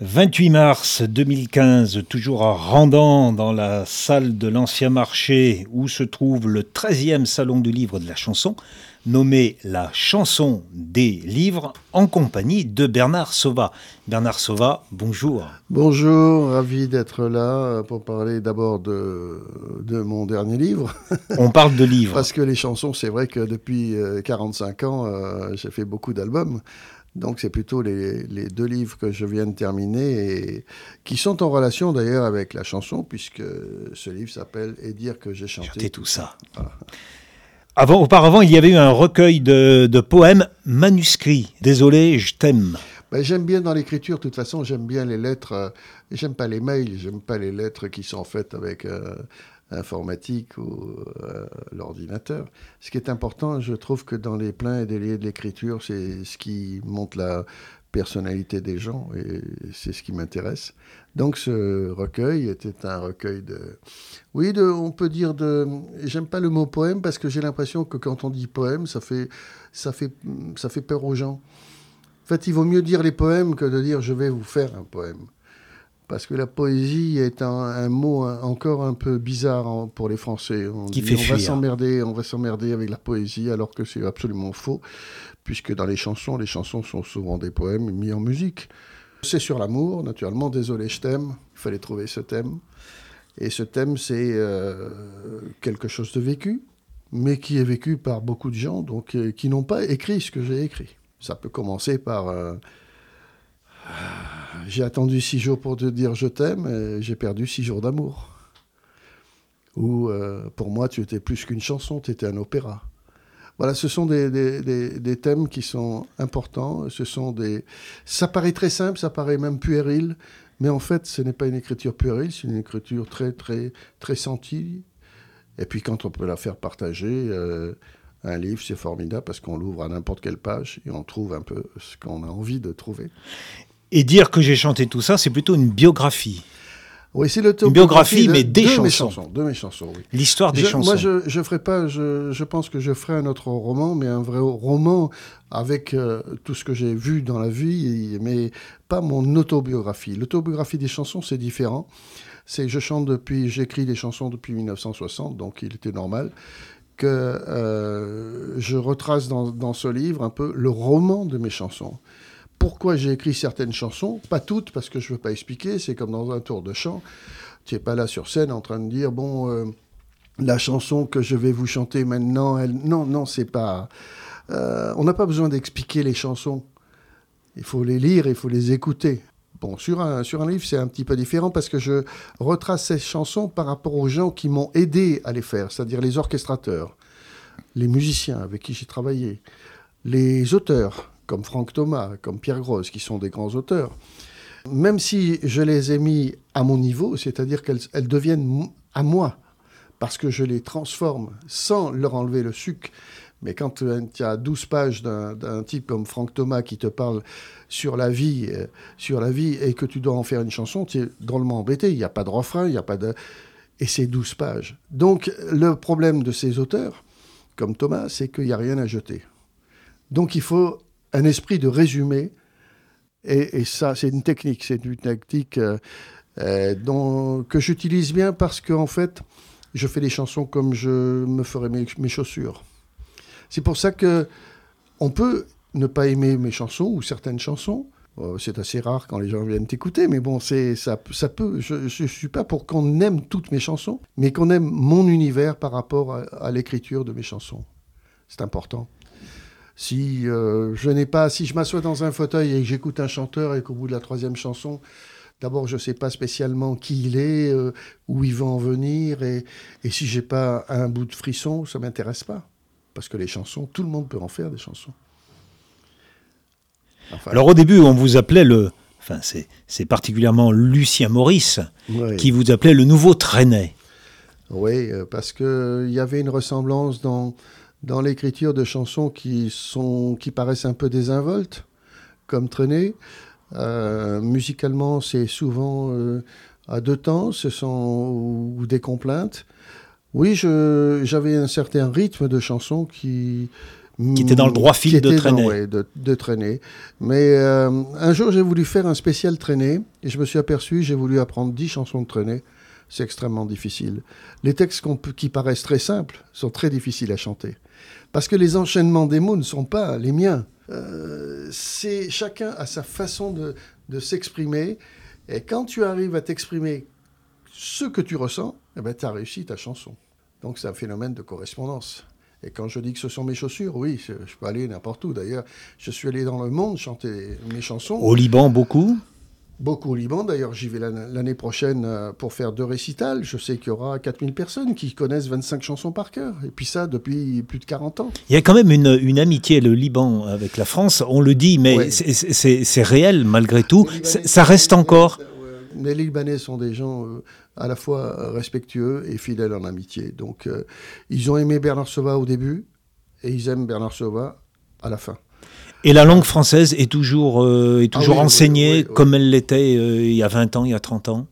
28 mars 2015, toujours à Randan, dans la salle de l'Ancien Marché, où se trouve le 13e Salon du Livre de la Chanson, nommé la Chanson des Livres, en compagnie de Bernard Sauva. Bernard Sauva, bonjour. Bonjour, ravi d'être là pour parler d'abord de, de, mon dernier livre. On parle de livres. Parce que les chansons, c'est vrai que depuis 45 euh, ans, euh, j'ai fait beaucoup d'albums. Donc c'est plutôt les, deux livres que je viens de terminer et qui sont en relation d'ailleurs avec la chanson puisque ce livre s'appelle Et dire que j'ai chanté. tout ça. Avant, auparavant, il y avait eu un recueil de, poèmes manuscrits. Désolé, je t'aime. Ben, j'aime bien dans l'écriture, de toute façon, j'aime bien les lettres. Euh, j'aime pas les mails, j'aime pas les lettres qui sont faites avec euh, informatique ou euh, l'ordinateur. Ce qui est important, je trouve que dans les pleins et déliés de l'écriture, c'est ce qui montre la personnalité des gens et c'est ce qui m'intéresse. Donc ce recueil était un recueil de... Oui, de, on peut dire de... J'aime pas le mot poème parce que j'ai l'impression que quand on dit poème, ça fait, ça, fait, ça fait peur aux gens. En fait, il vaut mieux dire les poèmes que de dire je vais vous faire un poème parce que la poésie est un, mot encore un peu bizarre pour les Français. On, Qui fait on va s'emmerder, on va s'emmerder avec la poésie, alors que c'est absolument faux, puisque dans les chansons, les chansons sont souvent des poèmes mis en musique. C'est sur l'amour, naturellement. Désolé, je t'aime. Il fallait trouver ce thème. Et ce thème, c'est euh, quelque chose de vécu, mais qui est vécu par beaucoup de gens, donc euh, qui n'ont pas écrit ce que j'ai écrit. Ça peut commencer par euh, j'ai attendu six jours pour te dire je t'aime et j'ai perdu six jours d'amour. Ou euh, pour moi, tu étais plus qu'une chanson, tu étais un opéra. Voilà, ce sont des, des, thèmes qui sont importants. Ce sont des... Ça paraît très simple, ça paraît même puéril, mais en fait, ce n'est pas une écriture puérile, c'est une écriture très, très, très sentie. Et puis, quand on peut la faire partager, euh, un livre, c'est formidable parce qu'on l'ouvre à n'importe quelle page et on trouve un peu ce qu'on a envie de trouver. Et dire que j'ai chanté tout ça, c'est plutôt une biographie. Oui, c'est le Une biographie, mais des de chansons. Mes chansons. De mes chansons, oui. L'histoire des chansons. Moi, je, je ferai pas. Je, je, pense que je ferai un autre roman, mais un vrai roman avec euh, tout ce que j'ai vu dans la vie, mais pas mon autobiographie. L'autobiographie des chansons, c'est différent. C'est je chante depuis, j'écris des chansons depuis 1960, donc il était normal que euh, je retrace dans, dans, ce livre un peu le roman de mes chansons pourquoi j'ai écrit certaines chansons, pas toutes parce que je ne veux pas expliquer, c'est comme dans un tour de chant. Tu n'es pas là sur scène en train de dire, bon, euh, la chanson que je vais vous chanter maintenant, elle... non, non, c'est pas... Euh, on n'a pas besoin d'expliquer les chansons. Il faut les lire, il faut les écouter. Bon, sur un, sur un livre, c'est un petit peu différent parce que je retrace ces chansons par rapport aux gens qui m'ont aidé à les faire, c'est-à-dire les orchestrateurs, les musiciens avec qui j'ai travaillé, les auteurs, comme Franck Thomas, comme Pierre Grosse, qui sont des grands auteurs, même si je les ai mis à mon niveau, c'est-à-dire qu'elles deviennent à moi, parce que je les transforme sans leur enlever le sucre. Mais quand tu as 12 pages d'un type comme Franck Thomas qui te parle sur la vie, euh, sur la vie, et que tu dois en faire une chanson, tu es drôlement embêté. Il n'y a pas de refrain, il n'y a pas de... Et c'est 12 pages. Donc le problème de ces auteurs, comme Thomas, c'est qu'il n'y a rien à jeter. Donc il faut un esprit de résumé. Et, ça, c'est une technique, c'est une technique euh, euh, dont, que j'utilise bien parce qu'en fait, je fais des chansons comme je me ferais mes, mes chaussures. C'est pour ça que on peut ne pas aimer mes chansons ou certaines chansons. Euh, c'est assez rare quand les gens viennent t'écouter, mais bon, c'est ça, ça peut. Je ne suis pas pour qu'on aime toutes mes chansons, mais qu'on aime mon univers par rapport à l'écriture de mes chansons. C'est important. Si euh, je n'ai pas, si je m'assois dans un fauteuil et que j'écoute un chanteur et qu'au bout de la troisième chanson, d'abord je ne sais pas spécialement qui il est, euh, où il va en venir, et, et si j'ai pas un bout de frisson, ça m'intéresse pas, parce que les chansons, tout le monde peut en faire des chansons. Alors au début, on vous appelait le, enfin c'est particulièrement Lucien Maurice qui vous appelait le nouveau Trenet. Oui, euh, parce qu'il y avait une ressemblance dans dans l'écriture de chansons qui, sont, qui paraissent un peu désinvoltes, comme Traîner. Euh, musicalement, c'est souvent euh, à deux temps, ce sont ou, des complaintes. Oui, j'avais un certain rythme de chansons qui, Qui était dans le droit fil de traîner. de, de, traîner. Mais euh, un jour, j'ai voulu faire un spécial traîner et je me suis aperçu, j'ai voulu apprendre 10 chansons de traîner. C'est extrêmement difficile. Les textes qui paraissent très simples sont très difficiles à chanter. Parce que les enchaînements des mots ne sont pas les miens. Euh, c'est chacun a sa façon de, s'exprimer. Et quand tu arrives à t'exprimer ce que tu ressens, eh ben, tu as réussi ta chanson. Donc c'est un phénomène de correspondance. Et quand je dis que ce sont mes chaussures, oui, je peux aller n'importe où. D'ailleurs, je suis allé dans le monde chanter mes chansons. Au Liban, beaucoup Beaucoup au Liban. D'ailleurs, j'y vais l'année prochaine euh, pour faire deux récitals. Je sais qu'il y aura 4000 personnes qui connaissent 25 chansons par cœur. Et puis ça, depuis plus de 40 ans. Il y a quand même une, amitié, le Liban, avec la France. On le dit, mais c'est réel malgré tout. Ça reste encore. Les Libanais sont des gens euh, à la fois respectueux et fidèles en amitié. Donc, euh, ils ont aimé Bernard Sauvat au début et ils aiment Bernard Sauvat à la fin. Et la langue française est toujours, euh, est toujours ah enseignée comme elle l'était il y a 20 ans, il y a 30 ans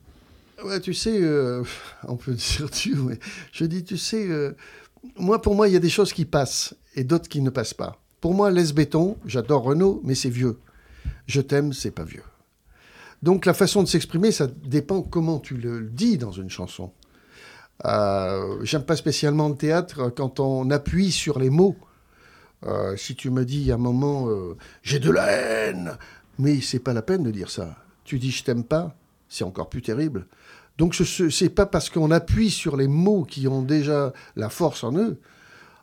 Ouais, tu sais, on peut dire tu, je dis, tu sais, moi, pour moi, il y a des choses qui passent et d'autres qui ne passent pas. Pour moi, Les Béton, j'adore Renault, mais c'est vieux. Je t'aime, c'est pas vieux. Donc la façon de s'exprimer, ça dépend comment tu le dis dans une chanson. Euh, J'aime pas spécialement le théâtre quand on appuie sur les mots. Euh, si tu me dis à un moment euh, j'ai de la haine, mais c'est pas la peine de dire ça. Tu dis je t'aime pas, c'est encore plus terrible. Donc ce n'est pas parce qu'on appuie sur les mots qui ont déjà la force en eux.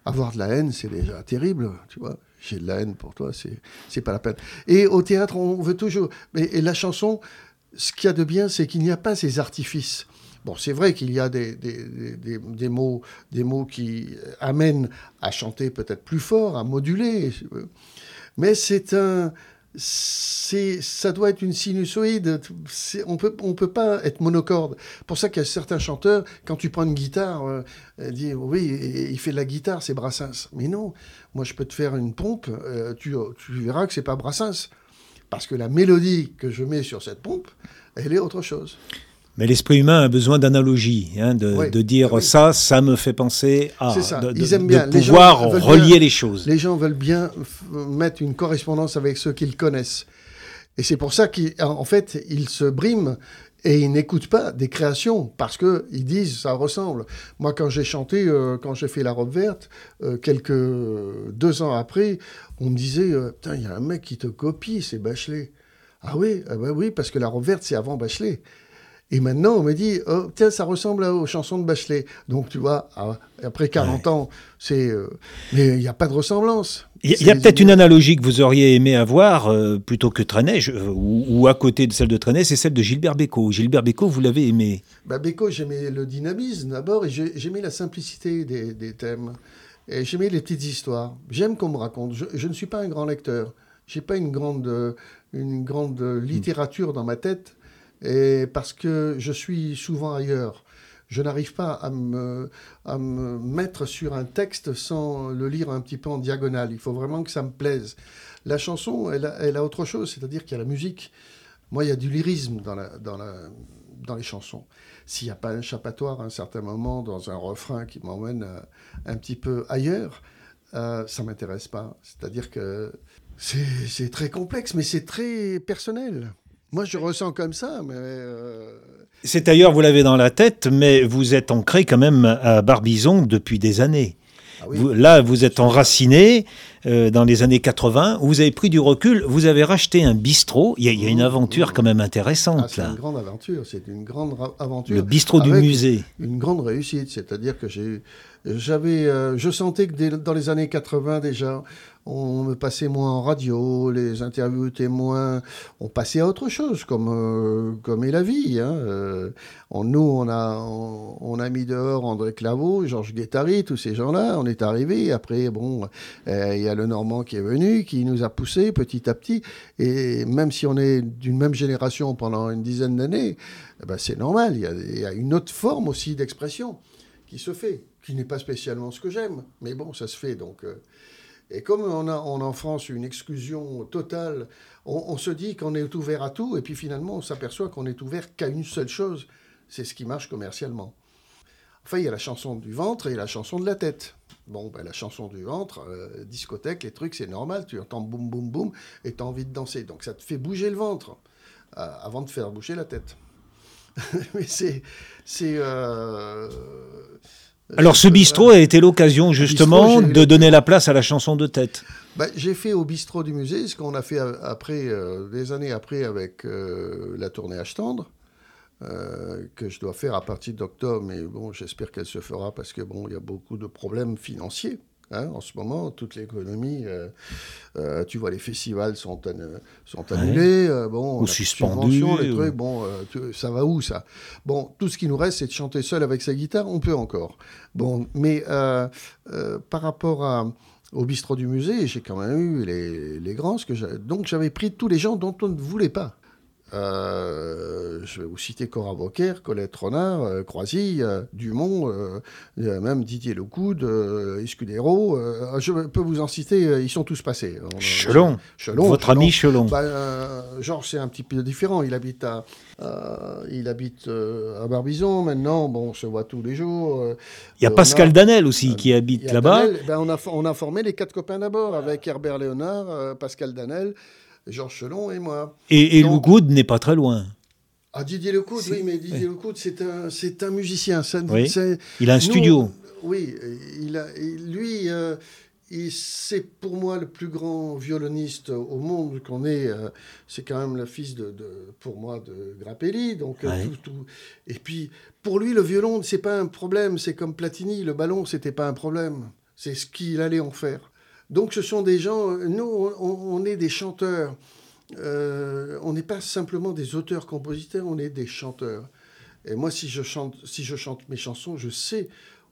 Avoir de la haine, c'est déjà terrible, tu vois j'ai de la haine pour toi, c'est, c'est pas la peine. Et au théâtre, on veut toujours. Et, la chanson, ce qu'il y a de bien, c'est qu'il n'y a pas ces artifices. C'est vrai qu'il y a des, mots, des mots qui amènent à chanter peut-être plus fort, à moduler. Mais c'est un, ça doit être une sinusoïde. on peut, on peut pas être monocorde. Pour ça qu'il y a certains chanteurs, quand tu prends une guitare, euh, disent oui, il fait de la guitare, c'est Brassens. Mais non, moi je peux te faire une pompe, euh, tu, tu verras que c'est pas Brassens, parce que la mélodie que je mets sur cette pompe, elle est autre chose. Mais l'esprit humain a besoin d'analogie, hein, de, dire ça, ça me fait penser à. Ça. Ils aiment bien. pouvoir relier les choses. Les gens veulent bien mettre une correspondance avec ceux qu'ils connaissent. Et c'est pour ça qu'en fait, ils se briment et ils n'écoutent pas des créations parce que ils disent ça ressemble. Moi, quand j'ai chanté, euh, quand j'ai fait la robe verte, euh, quelques deux ans après, on me disait euh, putain, il y a un mec qui te copie, c'est Bachelet. Ah oui, ah bah oui, parce que la robe verte c'est avant Bachelet. Et maintenant, on me dit, oh, tiens, ça ressemble aux chansons de Bachelet. Donc, tu vois, ah, après 40 ans, c'est. Euh, mais il n'y a pas de ressemblance. Il y a, peut-être une analogie que vous auriez aimé avoir, euh, plutôt que Trenet, ou, à côté de celle de Trenet, c'est celle de Gilbert Bécaud. Gilbert Bécaud, vous l'avez aimé bah, Bécaud, j'aimais le dynamisme d'abord, et j'aimais la simplicité des, thèmes. Et j'aimais les petites histoires. J'aime qu'on me raconte. Je, ne suis pas un grand lecteur. J'ai pas une grande, une grande littérature dans ma tête et parce que je suis souvent ailleurs. Je n'arrive pas à me, à me mettre sur un texte sans le lire un petit peu en diagonale. Il faut vraiment que ça me plaise. La chanson, elle a, autre chose, c'est-à-dire qu'il y a la musique. Moi, il y a du lyrisme dans, la, dans, la, dans les chansons. S'il n'y a pas un chapatoire à un certain moment dans un refrain qui m'emmène euh, un petit peu ailleurs, euh, ça m'intéresse pas. C'est-à-dire que c'est très complexe, mais c'est très personnel. Moi, je ressens comme ça, mais. Euh, c'est ailleurs, vous l'avez dans la tête, mais vous êtes ancré quand même à Barbizon depuis des années. Ah là, vous êtes enraciné euh, dans les années 80, vous avez pris du recul, vous avez racheté un bistrot. Il y a, une aventure quand même intéressante. Ah, c'est une grande aventure, c'est une grande aventure. Le bistrot du musée. Une grande réussite, c'est-à-dire que j'ai, j'avais, euh, je sentais que dans les années 80 déjà, on passait moins en radio, les interviews étaient moins... On passait à autre chose, comme, euh, comme est la vie. Hein. Euh, nous, on a, on, a mis dehors André Claveau, Georges Guettari, tous ces gens-là. On est arrivés. Après, bon, euh, il y a le Normand qui est venu, qui nous a poussés petit à petit. Et même si on est d'une même génération pendant une dizaine d'années, eh ben c'est normal. Il y, a, une autre forme aussi d'expression qui se fait, qui n'est pas spécialement ce que j'aime. Mais bon, ça se fait. Donc... Et comme on a, en France une exclusion totale, on, se dit qu'on est ouvert à tout, et puis finalement on s'aperçoit qu'on est ouvert qu'à une seule chose, c'est ce qui marche commercialement. Enfin, il y a la chanson du ventre et la chanson de la tête. Bon, ben, la chanson du ventre, euh, discothèque, les trucs, c'est normal. Tu entends boum, boum, boum, et tu as envie de danser. Donc ça te fait bouger le ventre euh, avant de faire bouger la tête. Mais c'est. euh, Alors ce bistrot a été l'occasion justement de donner la place à la chanson de tête. Ben, j'ai fait au bistrot du musée ce qu'on a fait après, des années après avec la tournée H tendre. que je dois faire à partir d'octobre, mais bon, j'espère qu'elle se fera parce que bon, il y a beaucoup de problèmes financiers. Hein, en ce moment, toute l'économie, euh, euh, tu vois, les festivals sont, sont annulés, euh, bon, ou suspendus. Les trucs, bon, ça va où ça? Bon, tout ce qui nous reste, c'est de chanter seul avec sa guitare, on peut encore. Bon, mais par rapport à, au bistrot du musée, j'ai quand même eu les, les grands, que donc j'avais pris tous les gens dont on ne voulait pas. Euh, je vais vous citer Cora Boquer, Colette Renard, euh, Croisy, euh, Dumont, même Didier Lecoude, Escudero. je peux vous en citer, ils sont tous passés. Chelon, votre ami Chelon. Bah, Georges, c'est un petit peu différent. Il habite à, il habite à Barbizon maintenant. Bon, on se voit tous les jours. Il y a Pascal Danel aussi qui habite là-bas. Ben, on, a, on a formé les quatre copains d'abord avec Herbert Léonard, Pascal Danel. Georges Chelon et moi. Et, et n'est pas très loin. Ah, Didier Lecoud, oui, mais Didier Lecoud, c'est un, c'est un musicien. Ça, Il a un studio. Oui, il a, lui, euh, c'est pour moi le plus grand violoniste au monde qu'on ait. Euh, c'est quand même le fils de, pour moi, de Grappelli. Donc, euh, tout, Et puis, pour lui, le violon, c'est pas un problème. C'est comme Platini, le ballon, c'était pas un problème. C'est ce qu'il allait en faire. Donc ce sont des gens, nous on, est des chanteurs, euh, on n'est pas simplement des auteurs-compositeurs, on est des chanteurs. Et moi si je chante, si je chante mes chansons, je sais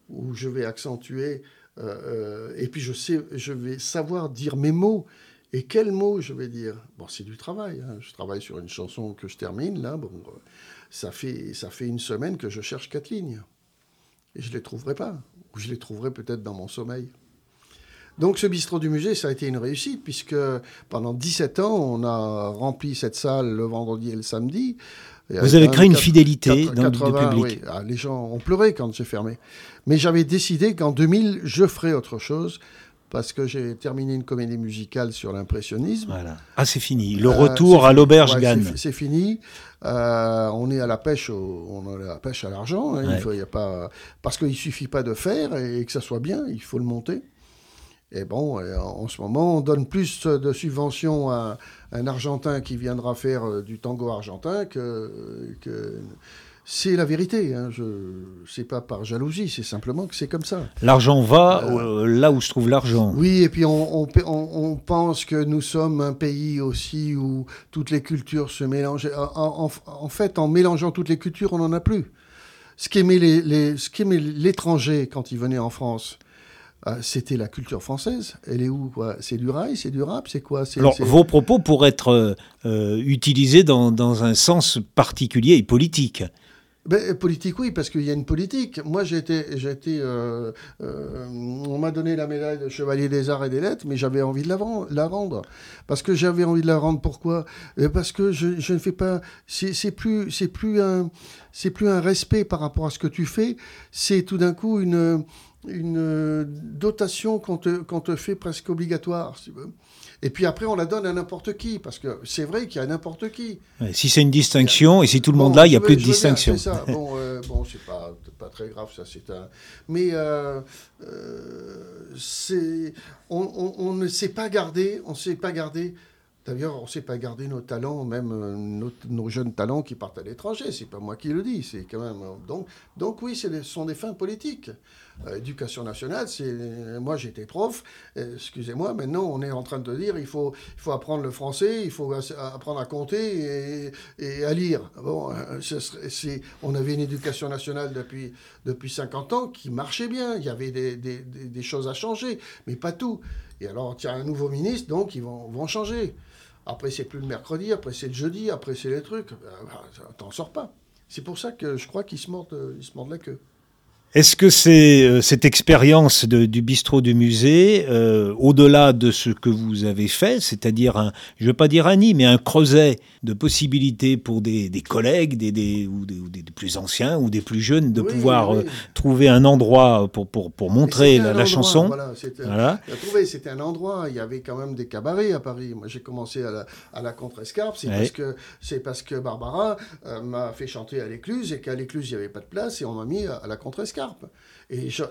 où je vais accentuer, euh, euh, et puis je sais, je vais savoir dire mes mots. Et quels mots je vais dire? Bon, c'est du travail. Hein. Je travaille sur une chanson que je termine là. Bon, ça fait ça fait une semaine que je cherche quatre lignes et je les trouverai pas. Ou je les trouverai peut-être dans mon sommeil. Donc ce bistrot du musée, ça a été une réussite, puisque pendant 17 ans, on a rempli cette salle le vendredi et le samedi. Vous avez créé une fidélité dans le public. Ah, les gens ont pleuré quand j'ai fermé. Mais j'avais décidé qu'en 2000, je ferais autre chose parce que j'ai terminé une comédie musicale sur l'impressionnisme. Voilà. Ah, c'est fini. Le euh, retour à l'auberge ouais, C'est fini. Euh, on est à la pêche, on a la pêche à l'argent. Hein. Il a pas parce qu'il suffit pas de faire et que ça soit bien, il faut le monter. Et bon, en ce moment, on donne plus de subventions à un Argentin qui viendra faire euh, du tango argentin que. C'est la vérité. Hein. Je sais pas par jalousie, c'est simplement que c'est comme ça. L'argent va euh, là où se trouve l'argent. Oui, et puis on, on, pense que nous sommes un pays aussi où toutes les cultures se mélangent. En, en fait, en mélangeant toutes les cultures, on n'en a plus. Ce qu'aimait l'étranger quand il venait en France, ah, c'était la culture française. Elle est où C'est du rail, c'est du rap, c'est quoi? Alors, vos propos pourraient être euh, euh, utilisés dans, dans, un sens particulier et politique. Ben, politique, oui, parce qu'il y a une politique. Moi, j'ai été, été euh, on m'a donné la médaille de chevalier des arts et des lettres, mais j'avais envie de la, la, rendre. Parce que j'avais envie de la rendre. Pourquoi? Parce que je, je, ne fais pas. C'est plus, c'est plus un, c'est plus un respect par rapport à ce que tu fais. C'est tout d'un coup une une euh, dotation qu'on te, fait presque obligatoire, si tu veux. Et puis après, on la donne à n'importe qui, parce que c'est vrai qu'il y a n'importe qui. si c'est une distinction, et si tout le monde là, il n'y a plus de distinction. ça. Bon, euh, bon c'est pas, pas, très grave, ça, c'est un... Mais euh, c'est... On, on, ne sait pas garder, on sait pas garder D'ailleurs, on ne sait pas garder nos talents, même euh, nos, jeunes talents qui partent à l'étranger. C'est pas moi qui le dis. C'est quand même euh, donc, donc oui, ce sont des fins politiques. Euh, éducation nationale, c'est moi j'étais prof. Excusez-moi, maintenant on est en train de dire il faut il faut apprendre le français, il faut apprendre à compter et, à lire. Bon, c'est on avait une éducation nationale depuis depuis 50 ans qui marchait bien. Il y avait des, choses à changer, mais pas tout. Et alors, a un nouveau ministre, donc ils vont, changer. Après, c'est plus le mercredi, après, c'est le jeudi, après, c'est les trucs. Ben, ben, t'en sors pas. C'est pour ça que je crois qu'ils se, ils se mordent la queue. Est-ce que c'est euh, cette expérience du bistrot du musée, euh, au-delà de ce que vous avez fait, c'est-à-dire un, je ne veux pas dire un nid, mais un creuset de possibilités pour des, collègues, des, ou, des, plus anciens ou des plus jeunes, de pouvoir euh, trouver un endroit pour, pour, pour montrer la, chanson Voilà, c'était un endroit, il y avait quand même des cabarets à Paris. Moi j'ai commencé à la, à la Contrescarpe, c'est parce, que, parce que Barbara m'a fait chanter à l'écluse et qu'à l'écluse il n'y avait pas de place et on m'a mis à la Contrescarpe. Et je,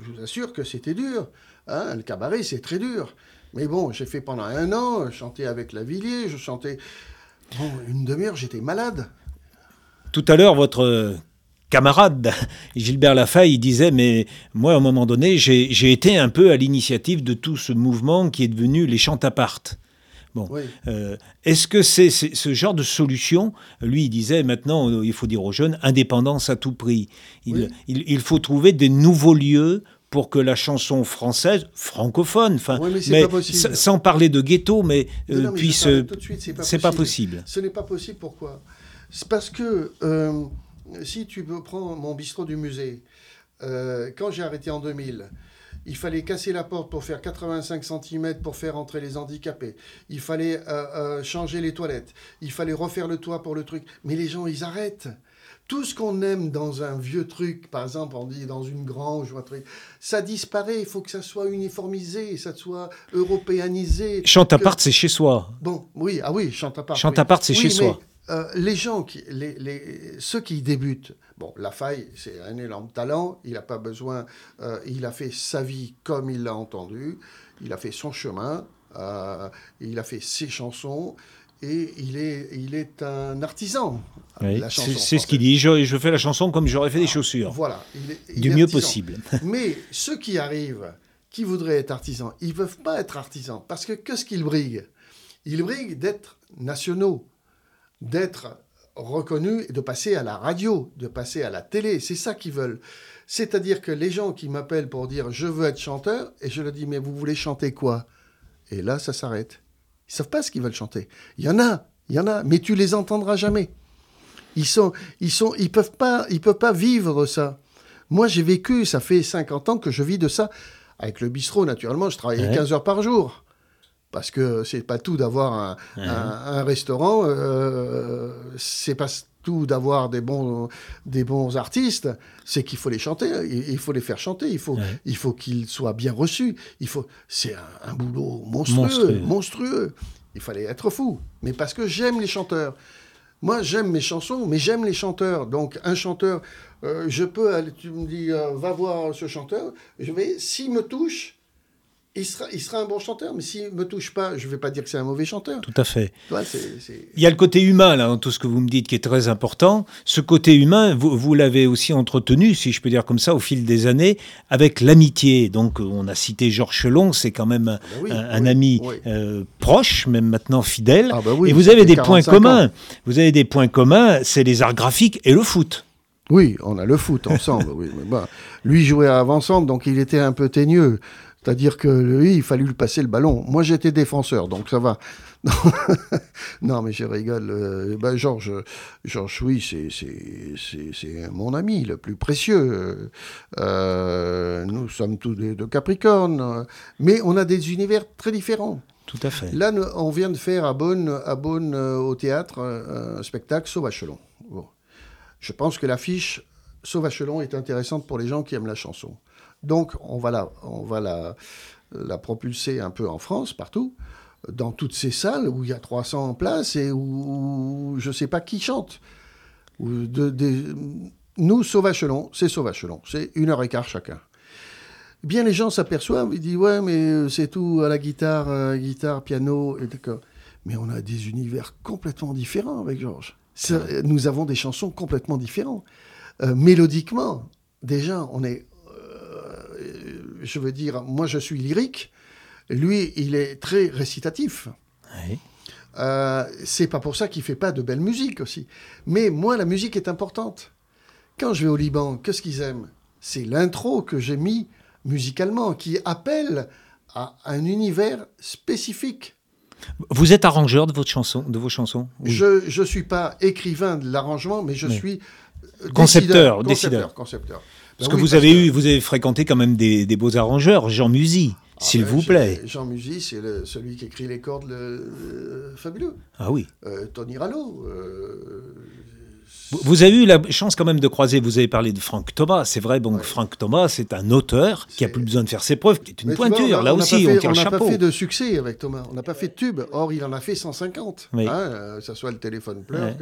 vous assure que c'était dur. Hein. le cabaret, c'est très dur. Mais bon, j'ai fait pendant un an, je chantais avec Lavillier, je chantais. Bon, une demi-heure, j'étais malade. Tout à l'heure, votre camarade Gilbert Lafaille il disait mais moi à un moment donné j'ai été un peu à l'initiative de tout ce mouvement qui est devenu les chants Bon, euh, est-ce que c'est ce genre de solution Lui, il disait maintenant, euh, il faut dire aux jeunes, indépendance à tout prix. Il, il, faut trouver des nouveaux lieux pour que la chanson française, francophone, enfin, mais, sans parler de ghetto, mais, euh, puisse. C'est pas, possible. Ce n'est pas possible. Pourquoi? C'est parce que si tu prends mon bistrot du musée, quand j'ai arrêté en 2000 il fallait casser la porte pour faire 85 cm pour faire entrer les handicapés. Il fallait euh, euh, changer les toilettes. Il fallait refaire le toit pour le truc. Mais les gens, ils arrêtent. Tout ce qu'on aime dans un vieux truc, par exemple, on dit dans une grange ou un truc, ça disparaît. Il faut que ça soit uniformisé, ça soit européanisé. Chantapart, c'est chez soi. Bon, oui, ah oui, Chantapart. Chantapart, c'est chez soi. Euh, les gens, qui, les, ceux qui débutent, bon, la faille, c'est un énorme talent, il n'a pas besoin, euh, il a fait sa vie comme il l'a entendu, il a fait son chemin, euh, il a fait ses chansons, et il est, il est un artisan. c'est ce qu'il dit, je, fais la chanson comme j'aurais fait des chaussures. Voilà. du mieux possible. Mais ceux qui arrivent, qui voudraient être artisans, ils ne peuvent pas être artisans, parce que qu'est-ce qu'ils briguent? Ils briguent d'être nationaux d'être reconnus et de passer à la radio, de passer à la télé. C'est ça qu'ils veulent. C'est-à-dire que les gens qui m'appellent pour dire je veux être chanteur, et je leur dis mais vous voulez chanter quoi? Et là, ça s'arrête. Ils savent pas ce qu'ils veulent chanter. Il y en a, il y en a, mais tu les entendras jamais. Ils sont, ils sont, ils peuvent pas, ils peuvent pas vivre ça. Moi, j'ai vécu, ça fait 50 ans que je vis de ça. Avec le bistrot, naturellement, je travaillais 15 heures par jour parce que c'est pas tout d'avoir un, restaurant, euh, c'est pas tout d'avoir des bons, des bons artistes, c'est qu'il faut les chanter, il, faut les faire chanter, il faut, il faut qu'ils soient bien reçus. Il faut, c'est un, boulot monstrueux, monstrueux, Il fallait être fou, mais parce que j'aime les chanteurs. Moi, j'aime mes chansons, mais j'aime les chanteurs. Donc, un chanteur, euh, je peux aller, tu me dis, euh, va voir ce chanteur, je vais, s'il me touche, il sera, un bon chanteur, mais s'il ne me touche pas, je ne vais pas dire que c'est un mauvais chanteur. Tout à fait. Il y a le côté humain, là, dans tout ce que vous me dites, qui est très important. Ce côté humain, vous, l'avez aussi entretenu, si je peux dire comme ça, au fil des années, avec l'amitié. Donc, on a cité Georges Chelon, c'est quand même un, ah ben ami euh, proche, même maintenant fidèle. Ah ben et vous avez des points communs. Vous avez des points communs, c'est les arts graphiques et le foot. Oui, on a le foot ensemble. oui. lui jouait à avant-centre, donc il était un peu teigneux. C'est-à-dire que lui, il fallu lui passer le ballon. Moi, j'étais défenseur, donc ça va. non, mais je rigole. Euh, ben, Georges, Georges, oui, c'est mon ami le plus précieux. Euh, nous sommes tous de Capricorne, mais on a des univers très différents. Tout à fait. Là, on vient de faire à Bonn, à euh, au théâtre, un spectacle Sauvachelon. Bon. Je pense que l'affiche Sauvachelon est intéressante pour les gens qui aiment la chanson. Donc, on va, la, on va la, la propulser un peu en France, partout, dans toutes ces salles où il y a 300 places et où, je ne sais pas qui chante. de, nous, Sauvachelon, c'est Sauvachelon, c'est une heure et quart chacun. Bien, les gens s'aperçoivent, ils disent Ouais, mais euh, c'est tout à la guitare, euh, guitare, piano, et Mais on a des univers complètement différents avec Georges. Nous avons des chansons complètement différentes. Euh, mélodiquement, déjà, on est je veux dire, moi je suis lyrique, lui il est très récitatif. Euh, c'est pas pour ça qu'il fait pas de belle musique aussi. Mais moi, la musique est importante. Quand je vais au Liban, qu'est-ce qu'ils aiment? C'est l'intro que j'ai mis musicalement, qui appelle à un univers spécifique. Vous êtes arrangeur de, votre chanson, de vos chansons? Je ne suis pas écrivain de l'arrangement, mais je suis Concepteur, décideur. Concepteur. Parce ben que vous avez eu, vous avez fréquenté quand même des, beaux arrangeurs, Jean Musy, ah s'il ben, vous plaît. Jean Musy, c'est celui qui écrit les cordes fabuleux. Ah oui. Euh, Tony Rallo. Vous avez eu la chance quand même de croiser, vous avez parlé de Franck Thomas, c'est vrai, donc Franck Thomas, c'est un auteur qui a plus besoin de faire ses preuves, qui est une pointure, là aussi, on tire le chapeau. On n'a pas fait de succès avec Thomas, on n'a pas fait de tube, or il en a fait 150, hein, euh, ça soit le téléphone pleure,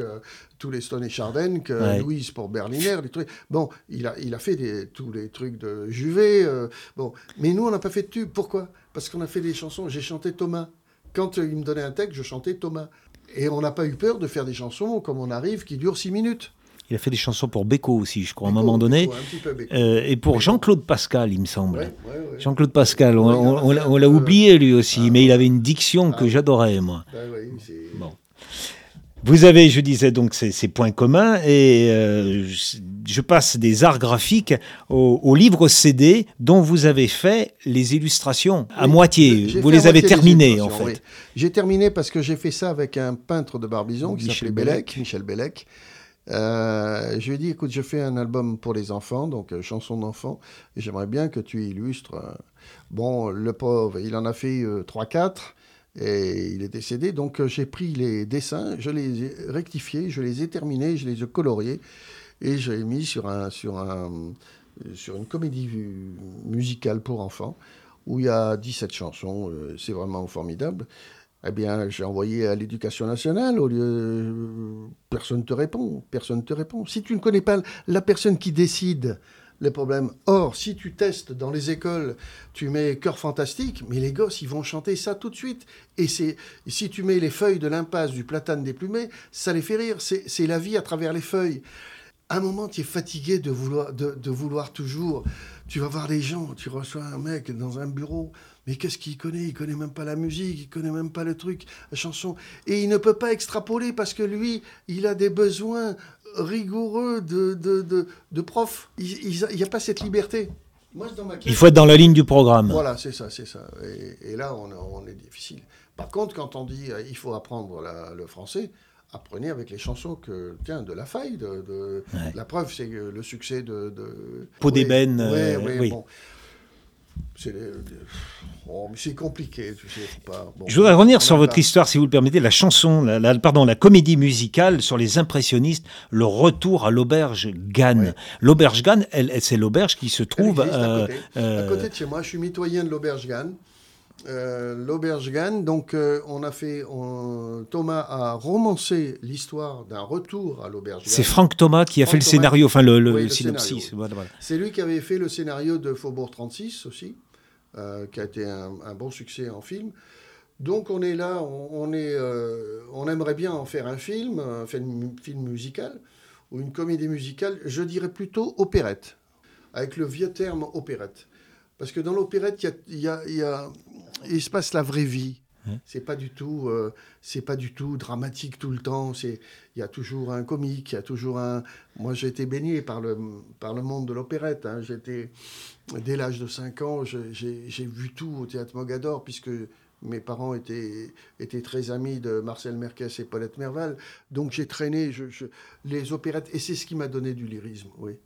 tous les Stone et Chardin, que Louise pour Berliner, les trucs. Bon, il a, il a fait des, tous les trucs de Juvet, euh, bon, mais nous on n'a pas fait de tube, pourquoi? Parce qu'on a fait des chansons, j'ai chanté Thomas. Quand il me donnait un texte, je chantais Thomas. Et on n'a pas eu peur de faire des chansons comme on arrive qui durent six minutes. Il a fait des chansons pour Beko aussi, je crois, à un moment donné. Euh, et pour Jean-Claude Pascal, il me semble. Jean-Claude Pascal, on, l'a oublié lui aussi, ah. mais il avait une diction que ah. j'adorais, moi. Bah bon. Vous avez, je disais donc, ces, points communs et euh, je passe des arts graphiques au, livre CD dont vous avez fait les illustrations à moitié. Vous les avez terminées en fait. J'ai terminé parce que j'ai fait ça avec un peintre de Barbizon qui s'appelait Bellec, Michel Bellec. Euh, je lui ai dit, écoute, je fais un album pour les enfants, donc euh, chansons d'enfants, et j'aimerais bien que tu illustres. bon, le pauvre, il en a fait 3-4 et il est décédé. Donc euh, j'ai pris les dessins, je les ai rectifiés, je les ai terminés, je les ai coloriés et je les ai mis sur, un, sur, un, sur une comédie musicale pour enfants où il y a 17 chansons. Euh, c'est vraiment formidable. Eh bien, j'ai envoyé à l'éducation nationale, au lieu. Personne ne te répond, personne ne te répond. Si tu ne connais pas la personne qui décide, les problèmes. Or, si tu testes dans les écoles, tu mets cœur fantastique, mais les gosses, ils vont chanter ça tout de suite. Et c'est si tu mets les feuilles de l'impasse du platane déplumé, ça les fait rire. C'est la vie à travers les feuilles. À un moment, tu es fatigué de vouloir, de, vouloir toujours. Tu vas voir les gens, tu reçois un mec dans un bureau. Mais qu'est-ce qu'il connaît? Il connaît même pas la musique, il connaît même pas le truc, la chanson. Et il ne peut pas extrapoler parce que lui, il a des besoins rigoureux de, de, de, prof. Il n'y a pas cette liberté. il faut être dans la ligne du programme. Voilà, c'est ça, c'est ça. Et, là, on, on, est difficile. Par contre, quand on dit euh, il faut apprendre le français, apprenez avec les chansons que tiens de la faille. De, La preuve, c'est le succès de. de... Peau d'ébène. Euh, oui. Bon. Oh, c'est compliqué. je voudrais revenir sur votre histoire, si vous le permettez, la chanson, la, pardon, la comédie musicale sur les impressionnistes, le retour à l'auberge Gann. L'auberge Gann, elle, c'est l'auberge qui se trouve à, côté. Euh, à, côté. de chez moi. Je suis mitoyen de l'auberge Gann. Euh, l'auberge Gann, donc euh, on a fait, Thomas a romancé l'histoire d'un retour à l'auberge C'est Franck Thomas qui a fait le scénario, enfin le, synopsis. C'est lui qui avait fait le scénario de Faubourg 36 aussi. Euh, qui a été un, bon succès en film. Donc on est là, on, est, euh, on aimerait bien en faire un film, un film, musical ou une comédie musicale, je dirais plutôt opérette, avec le vieux terme opérette. Parce que dans l'opérette, il y a, y a, il se passe la vraie vie. C'est pas du tout, euh, c'est pas du tout dramatique tout le temps. C'est, il y a toujours un comique, il y a toujours un. Moi, j'ai été baigné par le par le monde de l'opérette. Hein. J'étais dès l'âge de 5 ans, j'ai vu tout au théâtre Mogador puisque mes parents étaient, très amis de Marcel Merquès et Paulette Merval. Donc j'ai traîné les opérettes et c'est ce qui m'a donné du lyrisme, oui.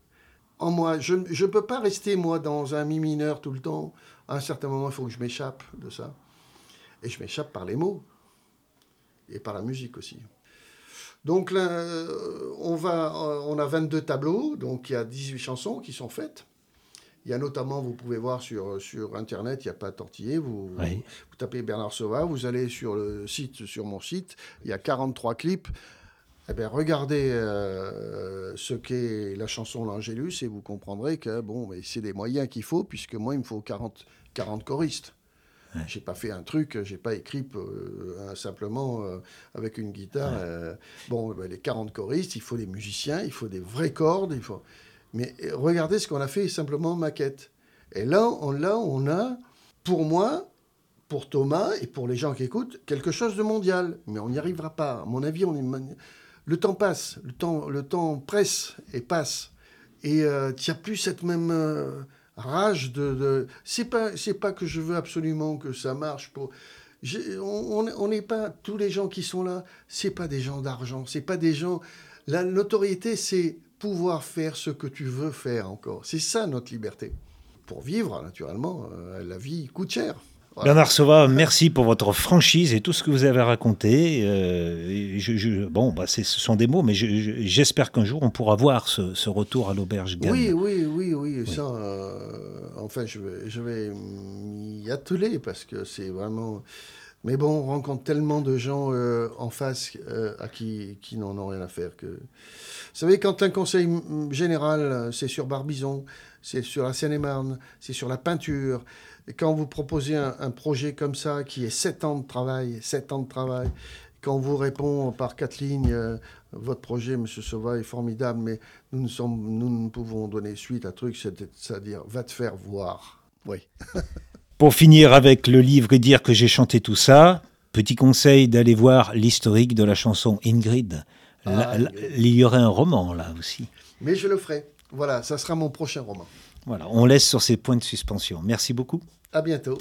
En moi, je ne peux pas rester, moi, dans un mi mineur tout le temps. À un certain moment, il faut que je m'échappe de ça. Et je m'échappe par les mots et par la musique aussi. Donc là, on, va, on a 22 tableaux, donc il y a 18 chansons qui sont faites. Il y a notamment, vous pouvez voir sur, sur Internet, il n'y a pas tortillé, vous, vous, tapez Bernard Sauva, vous allez sur le site, sur mon site, il y a 43 clips. Eh bien, regardez euh, ce qu'est la chanson L'Angélus et vous comprendrez que bon, c'est des moyens qu'il faut, puisque moi, il me faut 40, 40 choristes. J'ai pas fait un truc, j'ai pas écrit euh, simplement euh, avec une guitare. Bon, ben, les 40 choristes, il faut des musiciens, il faut des vraies cordes, il faut. Mais regardez ce qu'on a fait simplement maquette. Et là, on, là, on a, pour moi, pour Thomas et pour les gens qui écoutent, quelque chose de mondial. Mais on n'y arrivera pas. À mon avis, on est... le temps passe, le temps, le temps presse et passe. Et il n'y a plus cette même rage de. de... C'est pas, pas que je veux absolument que ça marche on n'est pas tous les gens qui sont là. C'est pas des gens d'argent. C'est pas des gens. La notoriété, c'est pouvoir faire ce que tu veux faire encore. C'est ça notre liberté. Pour vivre, naturellement, euh, la vie coûte cher. Bernard Sauva, merci pour votre franchise et tout ce que vous avez raconté. Euh, je, bon, bah ce sont des mots, mais j'espère qu'un jour on pourra voir ce, retour à l'auberge Oui, oui, oui, oui. Ça, euh, enfin, je vais, je vais m'y atteler parce que c'est vraiment. Mais bon, on rencontre tellement de gens euh, en face à qui, qui n'en ont rien à faire. Que... Vous savez, quand un conseil général, c'est sur Barbizon, c'est sur la Seine-et-Marne, c'est sur la peinture, quand vous proposez un, projet comme ça, qui est 7 ans de travail, 7 ans de travail, quand on vous répond par quatre lignes, euh, votre projet, Monsieur Sauva, est formidable, mais nous ne, sommes, nous ne pouvons donner suite à truc, c'est-à-dire, va te faire voir. Oui. Pour finir avec le livre et dire que j'ai chanté tout ça, petit conseil d'aller voir l'historique de la chanson Ingrid. Ah, il y aurait un roman là aussi. Mais je le ferai. Voilà, ça sera mon prochain roman. Voilà, on laisse sur ces points de suspension. Merci beaucoup. À bientôt.